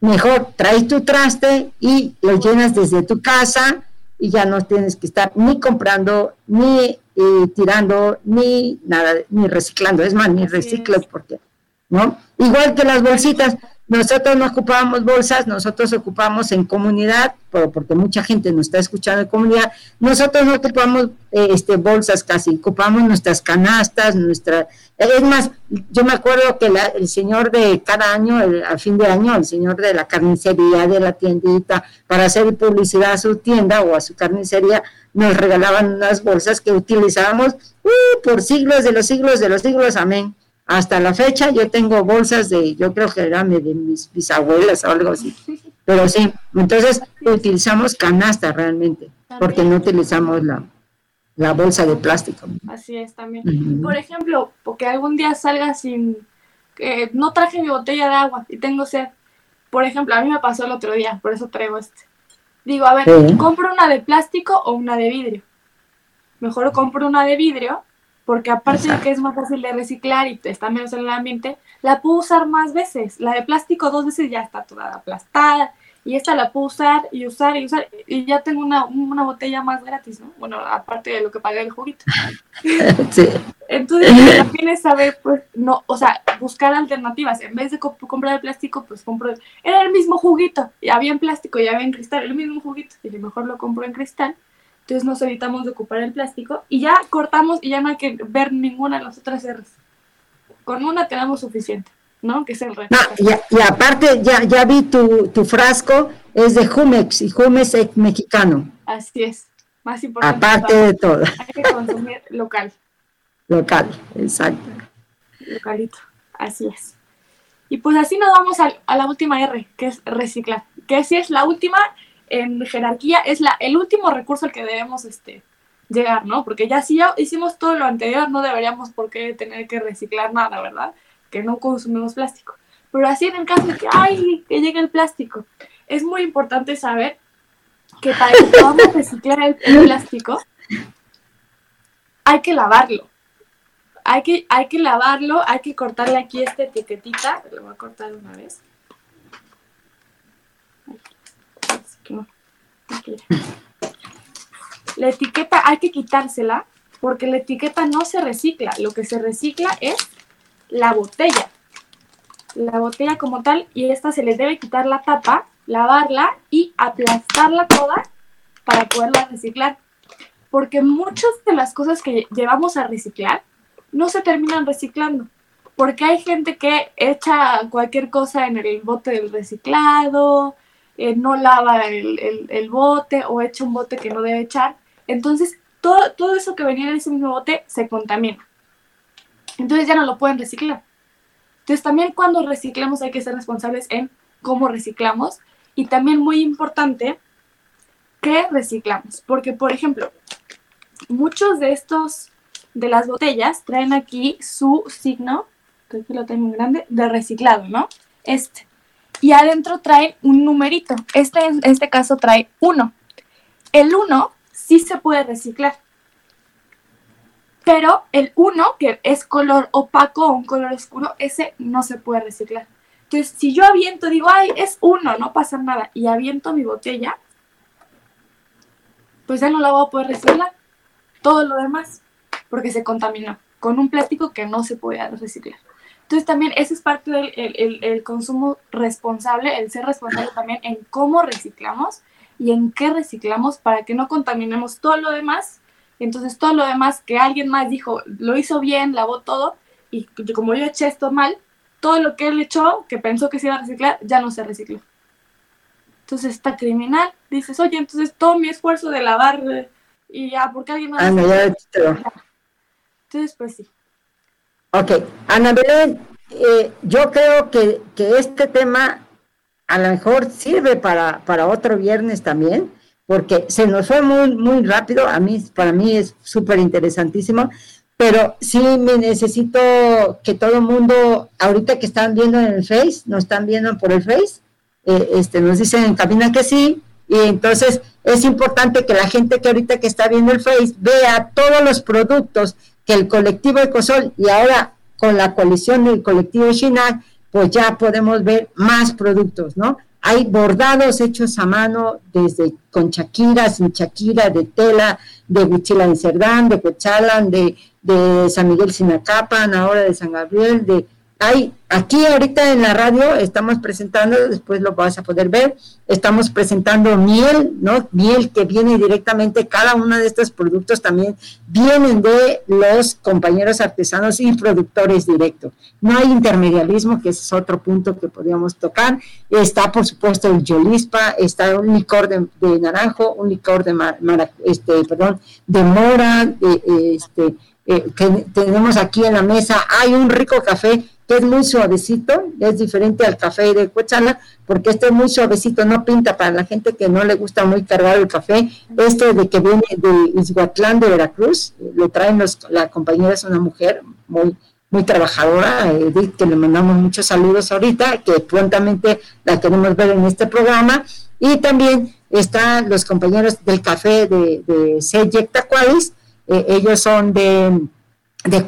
S3: mejor traes tu traste y lo llenas desde tu casa, y ya no tienes que estar ni comprando, ni eh, tirando, ni nada, ni reciclando. Es más, ni reciclo porque, ¿no? Igual que las bolsitas, nosotros no ocupábamos bolsas, nosotros ocupamos en comunidad, porque mucha gente nos está escuchando en comunidad, nosotros no ocupamos eh, este, bolsas casi, ocupamos nuestras canastas, nuestra... Es más, yo me acuerdo que el señor de cada año, a fin de año, el señor de la carnicería, de la tiendita, para hacer publicidad a su tienda o a su carnicería, nos regalaban unas bolsas que utilizábamos uh, por siglos de los siglos de los siglos, amén hasta la fecha yo tengo bolsas de, yo creo que eran de mis bisabuelas o algo así. Pero sí, entonces utilizamos canasta realmente, porque no utilizamos la, la bolsa de plástico.
S5: Así es también. Por ejemplo, porque algún día salga sin, que no traje mi botella de agua y tengo sed. Por ejemplo, a mí me pasó el otro día, por eso traigo este. Digo, a ver, ¿compro una de plástico o una de vidrio? Mejor compro una de vidrio porque aparte de que es más fácil de reciclar y está menos en el ambiente, la puedo usar más veces. La de plástico dos veces ya está toda aplastada y esta la puedo usar y usar y usar y ya tengo una, una botella más gratis, ¿no? Bueno, aparte de lo que pagué el juguito. (laughs)
S3: Sí.
S5: Entonces también es saber, pues, no, o sea, buscar alternativas. En vez de comp- comprar el plástico, pues compro, era el mismo juguito, y había en plástico y había en cristal, el mismo juguito, y mejor lo compro en cristal. Entonces nos evitamos de ocupar el plástico y ya cortamos y ya no hay que ver ninguna de las otras R's. Con una tenemos suficiente, ¿no? Que es el reto.
S3: No, y, y aparte, ya, ya vi tu, tu frasco, es de Jumex, y Jumex es mexicano,
S5: Así es. Más importante.
S3: aparte de todo,
S5: Hay que consumir (laughs) local,
S3: local, exacto.
S5: localito. Así es. Y pues así nos vamos al- a, la última R, que es reciclar. Que si es la última en jerarquía, es la, el último recurso al que debemos este, llegar, ¿no? Porque ya si ya hicimos todo lo anterior, no deberíamos por qué tener que reciclar nada, ¿verdad? Que no consumimos plástico. Pero así en el caso de que, ay, que llegue el plástico, es muy importante saber que para que podamos (laughs) reciclar el, plástico, hay que lavarlo. Hay que, hay que lavarlo, hay que cortarle aquí esta etiquetita. Lo voy a cortar una vez. Así no. La etiqueta hay que quitársela porque la etiqueta no se recicla. Lo que se recicla es la botella. La botella como tal y esta se le debe quitar la tapa, lavarla y aplastarla toda para poderla reciclar. Porque muchas de las cosas que llevamos a reciclar no se terminan reciclando. Porque hay gente que echa cualquier cosa en el bote del reciclado, eh, no lava el, el- bote o echa un bote que no debe echar. Entonces, todo, todo eso que venía en ese mismo bote se contamina. Entonces ya no lo pueden reciclar. Entonces también cuando reciclamos hay que ser responsables en cómo reciclamos. Y también muy importante, ¿qué reciclamos? Porque, por ejemplo, muchos de estos, de las botellas, traen aquí su signo, creo que lo tengo en grande, de reciclado, ¿no? Este. Y adentro traen un numerito. Este en este caso trae uno. El 1 sí se puede reciclar. Pero el 1, que es color opaco o un color oscuro, ese no se puede reciclar. Entonces, si yo aviento, digo, ay, es uno, no pasa nada, y aviento mi botella, pues ya no la voy a poder reciclar. Todo lo demás, porque se contaminó con un plástico que no se puede reciclar. Entonces también ese es parte del el, el- el consumo responsable, el ser responsable también en cómo reciclamos y en qué reciclamos para que no contaminemos todo lo demás. Entonces todo lo demás que alguien más dijo, lo hizo bien, lavó todo, y como yo eché esto mal, todo lo que él echó, que pensó que se iba a reciclar, ya no se recicló. Entonces está criminal. Dices, oye, entonces todo mi esfuerzo de lavar eh, y ya, porque alguien más...
S3: Ya lo-
S5: Entonces, pues sí.
S3: Ok, Ana Belén, eh, yo creo que, que este tema a lo mejor sirve para, para otro viernes también, porque se nos fue muy, muy rápido, a mí, para mí es súper interesantísimo, pero sí me necesito que todo el mundo, ahorita que están viendo en el Face, nos están viendo por el Face, eh, este, nos dicen en cabina que sí, y entonces es importante que la gente que ahorita que está viendo el Face vea todos los productos el colectivo Ecosol y ahora con la coalición del colectivo Shinac, pues ya podemos ver más productos, ¿no? Hay bordados hechos a mano desde con Shakira, sin Shakira, de tela, de Huichila en Cerdán, de Cochalan, de, de San Miguel Sinacapan, ahora de San Gabriel, de hay aquí ahorita en la radio estamos presentando, después lo vas a poder ver, estamos presentando miel, ¿no? Miel que viene directamente, cada uno de estos productos también vienen de los compañeros artesanos y productores directos. No hay intermediarismo, que es otro punto que podríamos tocar. Está, por supuesto, el Yolispa, está un licor de, naranjo, un licor de, este, perdón, de mora, de, este, eh, que tenemos aquí en la mesa. Hay un rico café que es muy suavecito, es diferente al café de Coachala, porque este es muy suavecito, no pinta para la gente que no le gusta muy cargado el café. Este de que viene de Izhuatlán de Veracruz, lo traen los, la compañera, es una mujer muy, muy trabajadora, Edith, que le mandamos muchos saludos ahorita, que prontamente la queremos ver en este programa. Y también están los compañeros del café de, de Seyek Tacualis, eh, ellos son de, de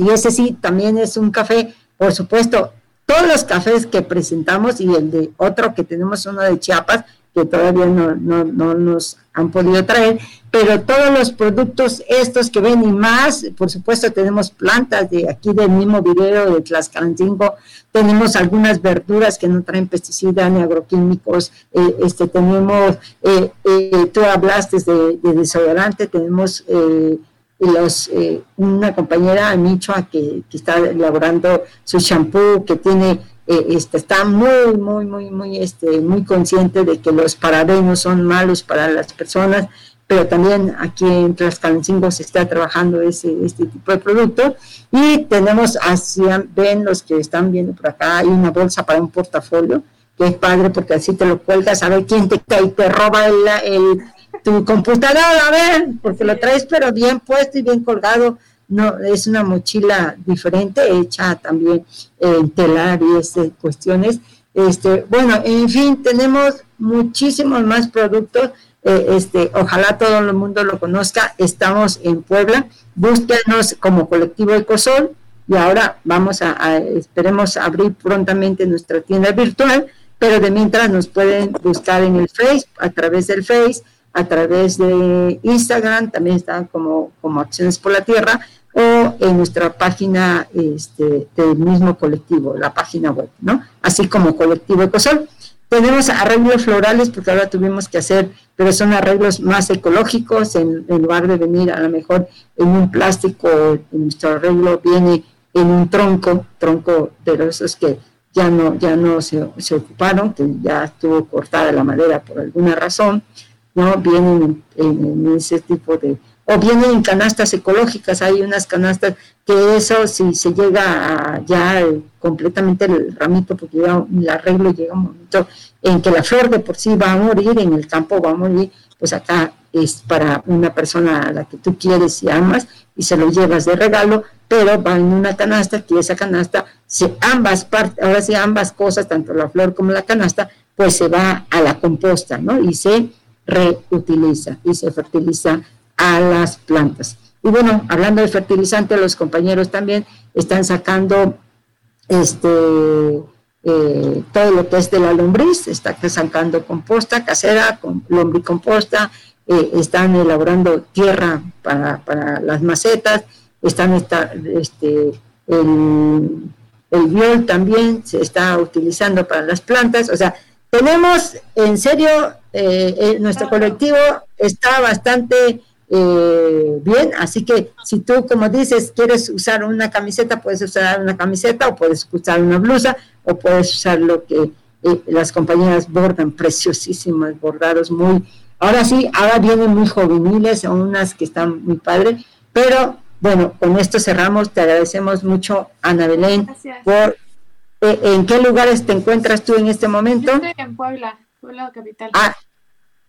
S3: y ese sí también es un café, por supuesto, todos los cafés que presentamos y el de otro que tenemos uno de Chiapas, que todavía no, no, no, nos han podido traer, pero todos los productos estos que ven y más, por supuesto tenemos plantas de aquí del mismo video de Tlaxcalancingo, tenemos algunas verduras que no traen pesticidas ni agroquímicos, eh, este, tenemos, eh, eh, tú hablaste de, de desodorante, tenemos los, una compañera, Michoa, que, que está elaborando su shampoo, que tiene eh, este, está muy, muy, muy, muy, este, muy consciente de que los parabenos son malos para las personas, pero también aquí en Tlaxcalancingo se está trabajando ese, este tipo de producto. Y tenemos, así ven los que están viendo por acá, hay una bolsa para un portafolio, que es padre porque así te lo cuelgas a ver quién te cae y te roba el, el, tu computadora, a ver, porque lo traes pero bien puesto y bien colgado no es una mochila diferente hecha también en telar y este, cuestiones. Este bueno en fin tenemos muchísimos más productos. Eh, este ojalá todo el mundo lo conozca. Estamos en Puebla. Búsquenos como colectivo Ecosol y ahora vamos a, esperemos abrir prontamente nuestra tienda virtual pero de mientras nos pueden buscar en el Face a través del Face a través de Instagram, también están como, como Acciones por la Tierra, o en nuestra página este, del mismo colectivo, la página web, ¿no? Así como colectivo Ecosol. Tenemos arreglos florales porque ahora tuvimos que hacer, pero son arreglos más ecológicos, en, lugar de venir a lo mejor en un plástico, nuestro arreglo viene en un tronco, tronco de esos que ya no, ya no se, se, ocuparon, que ya estuvo cortada la madera por alguna razón, ¿no? Vienen en ese tipo de, o vienen en canastas ecológicas, hay unas canastas que eso si se llega a ya completamente el ramito, porque llega, el arreglo llega un momento en que la flor de por sí va a morir, en el campo va a morir, pues acá es para una persona a la que tú quieres y amas y se lo llevas de regalo, pero va en una canasta que esa canasta, si ambas partes, ahora sí ambas cosas, tanto la flor como la canasta, pues se va a la composta, ¿no? Y se reutiliza y se fertiliza a las plantas. Y bueno, hablando de fertilizante, los compañeros también están sacando este eh, todo lo que es de la lombriz, están sacando composta casera, con lombricomposta, eh, están elaborando tierra para, para las macetas, están está, este, el, el biol también se está utilizando para las plantas, o sea, tenemos en serio, eh, eh nuestro colectivo está bastante eh, bien, así que si tú, como dices, quieres usar una camiseta, puedes usar una camiseta o puedes usar una blusa o puedes usar lo que eh, las compañeras bordan, preciosísimas, bordados muy, ahora sí, ahora vienen muy juveniles, son unas que están muy padres, pero bueno, con esto cerramos, te agradecemos mucho, Ana Belén, por eh, ¿En qué lugares te encuentras tú en este momento?
S5: estoy en Puebla, Puebla capital.
S3: Ah,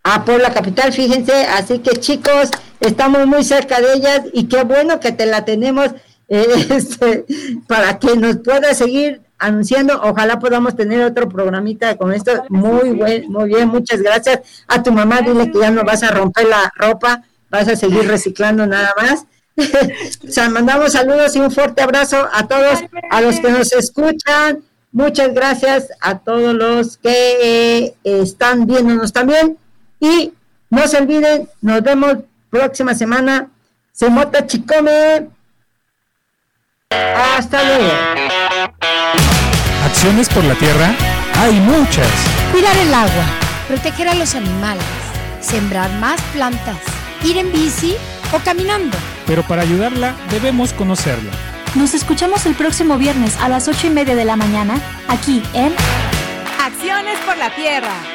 S3: a Puebla Capital, fíjense, así que chicos, estamos muy cerca de ellas y qué bueno que te la tenemos eh, (laughs) este, para que nos pueda seguir anunciando, ojalá podamos tener otro programita con esto, muy buen, muy bien, muchas gracias. A tu mamá, dile que ya no vas a romper la ropa, vas a seguir reciclando nada más. (laughs) o sea, mandamos saludos y un fuerte abrazo a todos, a los que nos escuchan, muchas gracias a todos los que eh, están viéndonos también y no se olviden, nos vemos próxima semana. Semota Chicome. Hasta luego.
S1: Acciones por la tierra hay muchas.
S2: Cuidar el agua, proteger a los animales, sembrar más plantas, ir en bici o caminando.
S1: Pero para ayudarla debemos conocerla.
S6: Nos escuchamos el próximo viernes a las ocho y media de la mañana, aquí en
S7: Acciones por la Tierra.